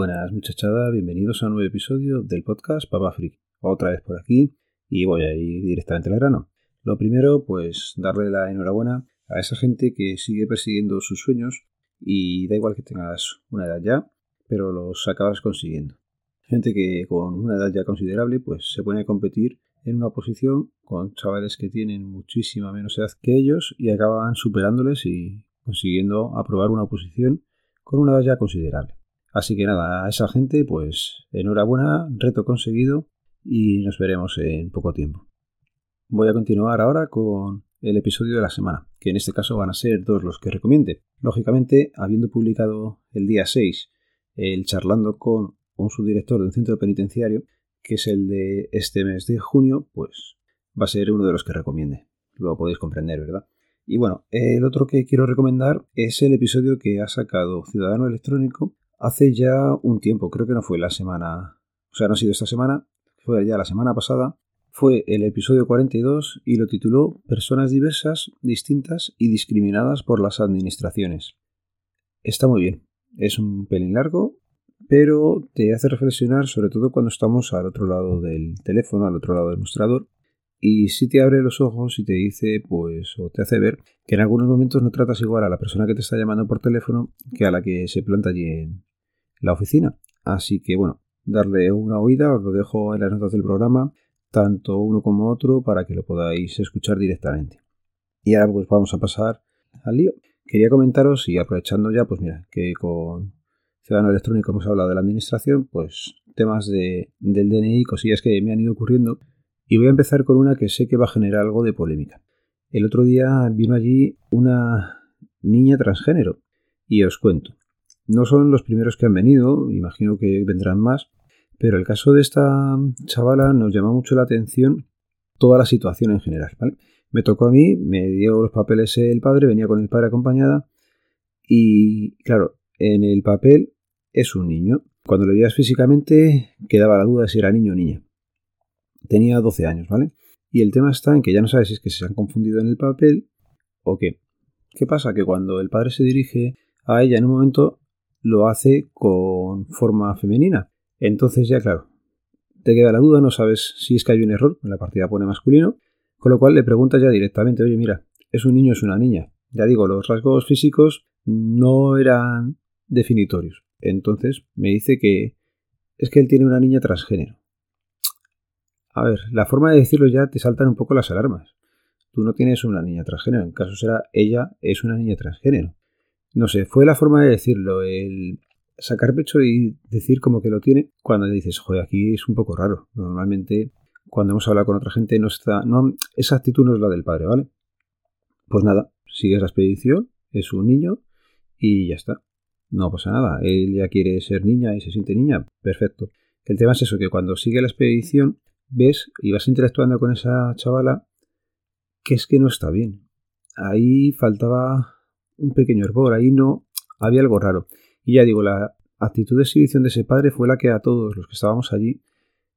Buenas muchachada, bienvenidos a un nuevo episodio del podcast Papa Freak. Otra vez por aquí y voy a ir directamente al grano. Lo primero, pues darle la enhorabuena a esa gente que sigue persiguiendo sus sueños y da igual que tengas una edad ya, pero los acabas consiguiendo. Gente que con una edad ya considerable pues se pone a competir en una posición con chavales que tienen muchísima menos edad que ellos y acaban superándoles y consiguiendo aprobar una posición con una edad ya considerable. Así que nada, a esa gente pues enhorabuena, reto conseguido y nos veremos en poco tiempo. Voy a continuar ahora con el episodio de la semana, que en este caso van a ser dos los que recomiende. Lógicamente, habiendo publicado el día 6 el charlando con un subdirector de un centro penitenciario, que es el de este mes de junio, pues va a ser uno de los que recomiende. Lo podéis comprender, ¿verdad? Y bueno, el otro que quiero recomendar es el episodio que ha sacado Ciudadano Electrónico hace ya un tiempo, creo que no fue la semana, o sea, no ha sido esta semana, fue ya la semana pasada, fue el episodio 42 y lo tituló Personas diversas, distintas y discriminadas por las administraciones. Está muy bien, es un pelín largo, pero te hace reflexionar sobre todo cuando estamos al otro lado del teléfono, al otro lado del mostrador, y si te abre los ojos y te dice, pues, o te hace ver que en algunos momentos no tratas igual a la persona que te está llamando por teléfono que a la que se planta allí en la oficina. Así que bueno, darle una oída, os lo dejo en las notas del programa, tanto uno como otro, para que lo podáis escuchar directamente. Y ahora pues vamos a pasar al lío. Quería comentaros y aprovechando ya, pues mira, que con Ciudadano Electrónico hemos hablado de la administración, pues temas de, del DNI, cosillas que me han ido ocurriendo. Y voy a empezar con una que sé que va a generar algo de polémica. El otro día vino allí una niña transgénero. Y os cuento. No son los primeros que han venido, imagino que vendrán más, pero el caso de esta chavala nos llama mucho la atención toda la situación en general. Me tocó a mí, me dio los papeles el padre, venía con el padre acompañada y claro, en el papel es un niño. Cuando lo veías físicamente quedaba la duda de si era niño o niña. Tenía 12 años, ¿vale? Y el tema está en que ya no sabes si es que se han confundido en el papel o qué. ¿Qué pasa? Que cuando el padre se dirige a ella en un momento lo hace con forma femenina. Entonces ya claro, te queda la duda, no sabes si es que hay un error, la partida pone masculino, con lo cual le preguntas ya directamente, oye mira, ¿es un niño o es una niña? Ya digo, los rasgos físicos no eran definitorios. Entonces me dice que es que él tiene una niña transgénero. A ver, la forma de decirlo ya te saltan un poco las alarmas. Tú no tienes una niña transgénero, en caso será ella es una niña transgénero. No sé, fue la forma de decirlo, el sacar pecho y decir como que lo tiene cuando dices, joder, aquí es un poco raro. Normalmente, cuando hemos hablado con otra gente, no está. No, esa actitud no es la del padre, ¿vale? Pues nada, sigues la expedición, es un niño y ya está. No pasa nada. Él ya quiere ser niña y se siente niña. Perfecto. El tema es eso, que cuando sigue la expedición, ves y vas interactuando con esa chavala, que es que no está bien. Ahí faltaba un pequeño hervor, ahí no había algo raro. Y ya digo, la actitud de exhibición de ese padre fue la que a todos los que estábamos allí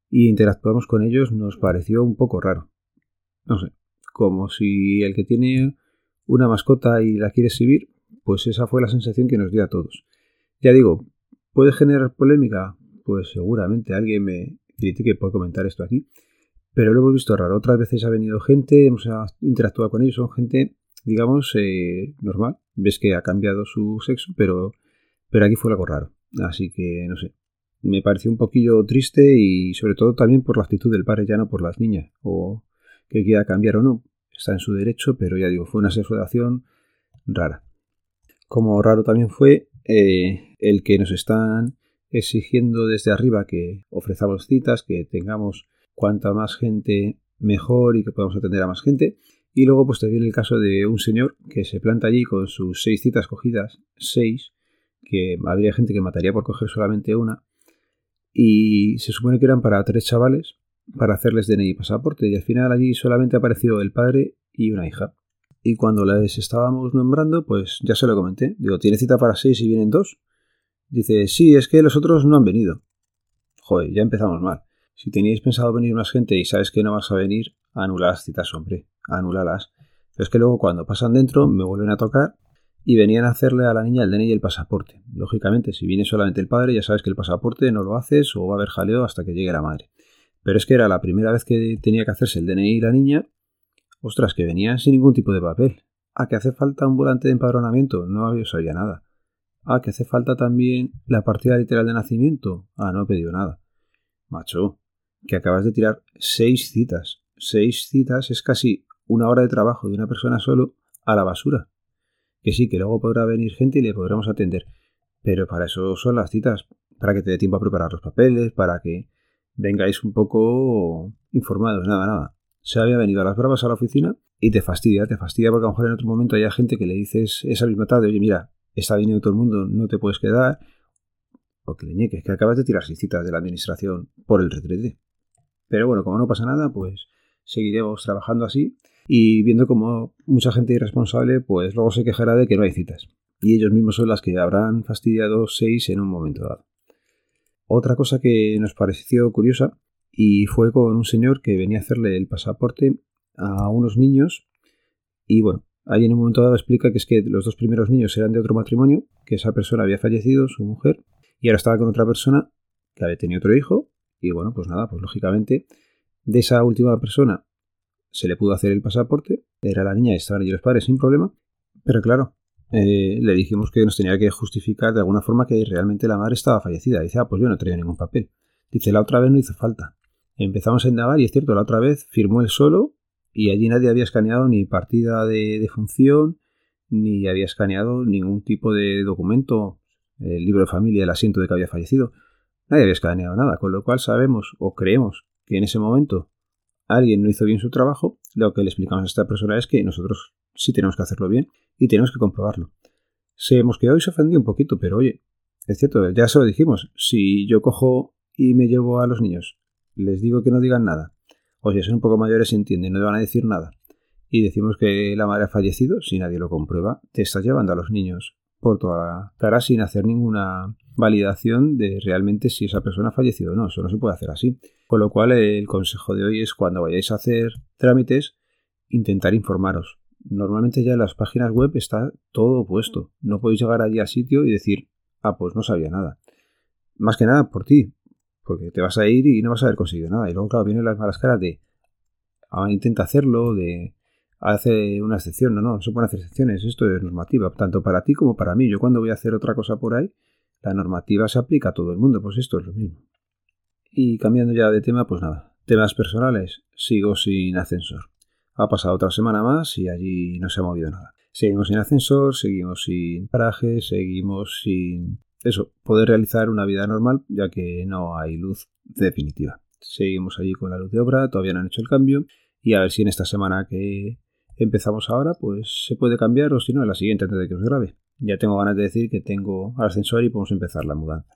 y interactuamos con ellos nos pareció un poco raro. No sé, como si el que tiene una mascota y la quiere exhibir, pues esa fue la sensación que nos dio a todos. Ya digo, ¿puede generar polémica? Pues seguramente alguien me critique por comentar esto aquí, pero lo hemos visto raro. Otras veces ha venido gente, hemos interactuado con ellos, son gente, digamos, eh, normal. Ves que ha cambiado su sexo, pero pero aquí fue algo raro. Así que, no sé. Me pareció un poquillo triste y sobre todo también por la actitud del padre, ya no por las niñas. O que quiera cambiar o no. Está en su derecho, pero ya digo, fue una sexualización rara. Como raro también fue eh, el que nos están exigiendo desde arriba que ofrezcamos citas, que tengamos cuanta más gente mejor y que podamos atender a más gente. Y luego pues te viene el caso de un señor que se planta allí con sus seis citas cogidas, seis, que habría gente que mataría por coger solamente una. Y se supone que eran para tres chavales para hacerles DNI y pasaporte. Y al final allí solamente apareció el padre y una hija. Y cuando les estábamos nombrando, pues ya se lo comenté. Digo, ¿tiene cita para seis y vienen dos? Dice, sí, es que los otros no han venido. Joder, ya empezamos mal. Si teníais pensado venir más gente y sabes que no vas a venir, anula las citas, hombre. Anúlalas. Pero es que luego cuando pasan dentro me vuelven a tocar y venían a hacerle a la niña el DNI y el pasaporte. Lógicamente, si viene solamente el padre, ya sabes que el pasaporte no lo haces o va a haber jaleo hasta que llegue la madre. Pero es que era la primera vez que tenía que hacerse el DNI y la niña, ostras, que venían sin ningún tipo de papel. Ah, que hace falta un volante de empadronamiento, no había sabía nada. Ah, que hace falta también la partida literal de nacimiento. Ah, no he pedido nada. Macho, que acabas de tirar seis citas. Seis citas es casi una hora de trabajo de una persona solo a la basura. Que sí, que luego podrá venir gente y le podremos atender. Pero para eso son las citas, para que te dé tiempo a preparar los papeles, para que vengáis un poco informados, nada, nada. Se había venido a las bravas a la oficina y te fastidia, te fastidia porque a lo mejor en otro momento hay gente que le dices esa misma tarde, oye, mira, está viniendo todo el mundo, no te puedes quedar, o que le ñeques, que acabas de tirar seis citas de la administración por el retrete. Pero bueno, como no pasa nada, pues seguiremos trabajando así y viendo como mucha gente irresponsable, pues luego se quejará de que no hay citas. Y ellos mismos son las que habrán fastidiado seis en un momento dado. Otra cosa que nos pareció curiosa y fue con un señor que venía a hacerle el pasaporte a unos niños y bueno, ahí en un momento dado explica que es que los dos primeros niños eran de otro matrimonio, que esa persona había fallecido, su mujer, y ahora estaba con otra persona que había tenido otro hijo y bueno, pues nada, pues lógicamente de esa última persona se le pudo hacer el pasaporte, era la niña estaban allí los padres sin problema, pero claro, eh, le dijimos que nos tenía que justificar de alguna forma que realmente la madre estaba fallecida. Dice, ah, pues yo no traía ningún papel. Dice, la otra vez no hizo falta. Empezamos a indagar y es cierto, la otra vez firmó él solo y allí nadie había escaneado ni partida de, función, ni había escaneado ningún tipo de documento, el libro de familia, el asiento de que había fallecido. Nadie había escaneado nada, con lo cual sabemos o creemos que en ese momento alguien no hizo bien su trabajo, lo que le explicamos a esta persona es que nosotros sí tenemos que hacerlo bien y tenemos que comprobarlo. Se hemos quedado y se ofendió un poquito, pero oye, es cierto, ya se lo dijimos, si yo cojo y me llevo a los niños, les digo que no digan nada, oye, son un poco mayores y entienden, no van a decir nada, y decimos que la madre ha fallecido, si nadie lo comprueba, te estás llevando a los niños por toda la cara sin hacer ninguna validación de realmente si esa persona ha fallecido o no. Eso no se puede hacer así. Con lo cual, el consejo de hoy es cuando vayáis a hacer trámites, intentar informaros. Normalmente ya en las páginas web está todo puesto. No podéis llegar allí al sitio y decir, ah, pues no sabía nada. Más que nada por ti, porque te vas a ir y no vas a haber conseguido nada. Y luego, claro, vienen las malas caras de, ah, intenta hacerlo, de, hace una excepción. No, no, no se pueden hacer excepciones. Esto es normativa, tanto para ti como para mí. Yo cuando voy a hacer otra cosa por ahí, la normativa se aplica a todo el mundo, pues esto es lo mismo. Y cambiando ya de tema, pues nada, temas personales, sigo sin ascensor. Ha pasado otra semana más y allí no se ha movido nada. Seguimos sin ascensor, seguimos sin paraje, seguimos sin eso, poder realizar una vida normal, ya que no hay luz definitiva. Seguimos allí con la luz de obra, todavía no han hecho el cambio, y a ver si en esta semana que empezamos ahora, pues se puede cambiar, o si no, en la siguiente antes de que os grabe ya tengo ganas de decir que tengo ascensor y podemos empezar la mudanza.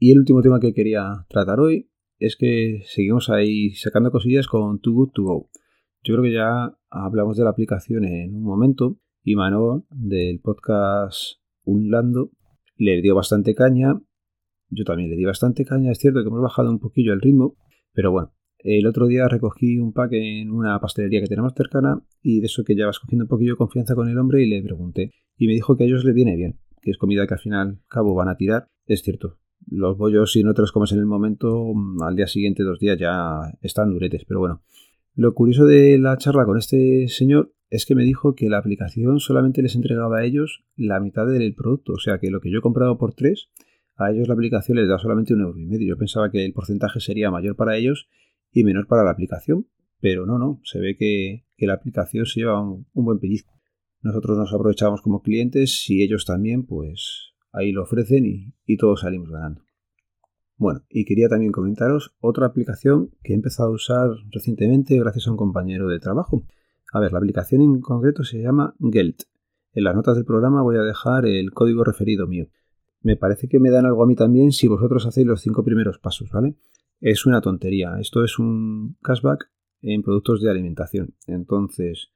Y el último tema que quería tratar hoy es que seguimos ahí sacando cosillas con Too Good To Go. Yo creo que ya hablamos de la aplicación en un momento y Manuel del podcast Unlando le dio bastante caña. Yo también le di bastante caña. Es cierto que hemos bajado un poquillo el ritmo, pero bueno, el otro día recogí un pack en una pastelería que tenemos cercana y de eso que ya vas cogiendo un poquillo de confianza con el hombre y le pregunté. Y me dijo que a ellos les viene bien, que es comida que al final cabo van a tirar. Es cierto, los bollos si no te los en el momento, mm, al día siguiente, dos días ya están duretes, pero bueno. Lo curioso de la charla con este señor es que me dijo que la aplicación solamente les entregaba a ellos la mitad del producto, o sea que lo que yo he comprado por tres, a ellos la aplicación les da solamente un euro y medio. Yo pensaba que el porcentaje sería mayor para ellos y menor para la aplicación. Pero no, no, se ve que, la aplicación se lleva un, buen pellizco. Nosotros nos aprovechamos como clientes y ellos también, pues ahí lo ofrecen y, todos salimos ganando. Bueno, y quería también comentaros otra aplicación que he empezado a usar recientemente gracias a un compañero de trabajo. A ver, la aplicación en concreto se llama Gelt. En las notas del programa voy a dejar el código referido mío. Me parece que me dan algo a mí también si vosotros hacéis los cinco primeros pasos, ¿vale? es una tontería. Esto es un cashback en productos de alimentación. Entonces,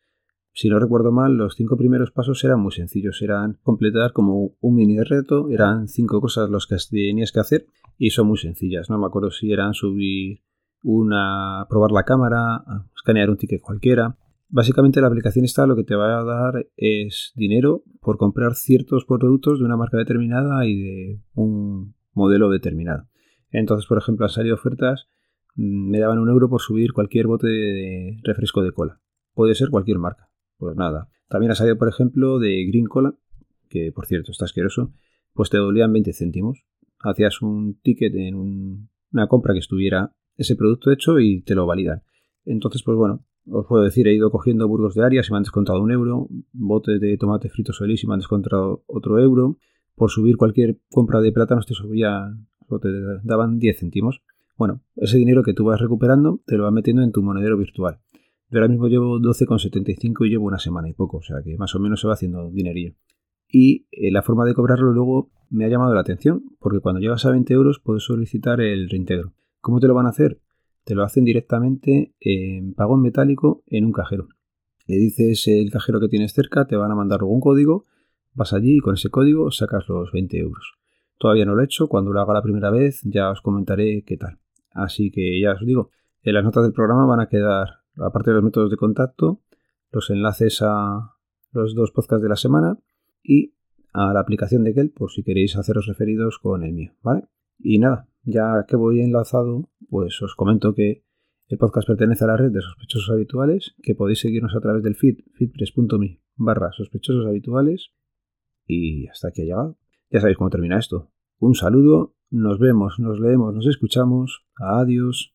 si no recuerdo mal, los cinco primeros pasos eran muy sencillos. Eran completar como un mini reto, eran cinco cosas los que tenías que hacer y son muy sencillas. No me acuerdo si eran subir una, probar la cámara, escanear un ticket cualquiera. Básicamente la aplicación está lo que te va a dar es dinero por comprar ciertos productos de una marca determinada y de un modelo determinado. Entonces, por ejemplo, han salido ofertas, mm, me daban un euro por subir cualquier bote de refresco de cola. Puede ser cualquier marca. Pues nada. También ha salido, por ejemplo, de Green Cola, que por cierto está asqueroso, pues te dolían 20 céntimos. Hacías un ticket en una compra que estuviera ese producto hecho y te lo validan. Entonces, pues bueno, os puedo decir, he ido cogiendo burgos de Arias y me han descontado un euro, botes de tomate frito solís y me han descontado otro euro. Por subir cualquier compra de plátanos te subían o te daban 10 céntimos. Bueno, ese dinero que tú vas recuperando te lo vas metiendo en tu monedero virtual. Yo ahora mismo llevo 12,75 y llevo una semana y poco, o sea que más o menos se va haciendo dinerillo. Y eh, la forma de cobrarlo luego me ha llamado la atención, porque cuando llegas a 20 euros puedes solicitar el reintegro. ¿Cómo te lo van a hacer? Te lo hacen directamente en pago en metálico en un cajero. Le dices el cajero que tienes cerca, te van a mandar un código, vas allí y con ese código sacas los 20 euros. Todavía no lo he hecho, cuando lo haga la primera vez ya os comentaré qué tal. Así que ya os digo, en las notas del programa van a quedar, aparte de los métodos de contacto, los enlaces a los dos podcasts de la semana y a la aplicación de Kel por si queréis haceros referidos con el mío, ¿vale? Y nada, ya que voy enlazado, pues os comento que el podcast pertenece a la red de sospechosos habituales, que podéis seguirnos a través del feed, feedpress.me barra sospechosos habituales. Y hasta aquí ha llegado. Ya sabéis cómo termina esto. Un saludo, nos vemos, nos leemos, nos escuchamos. Adiós.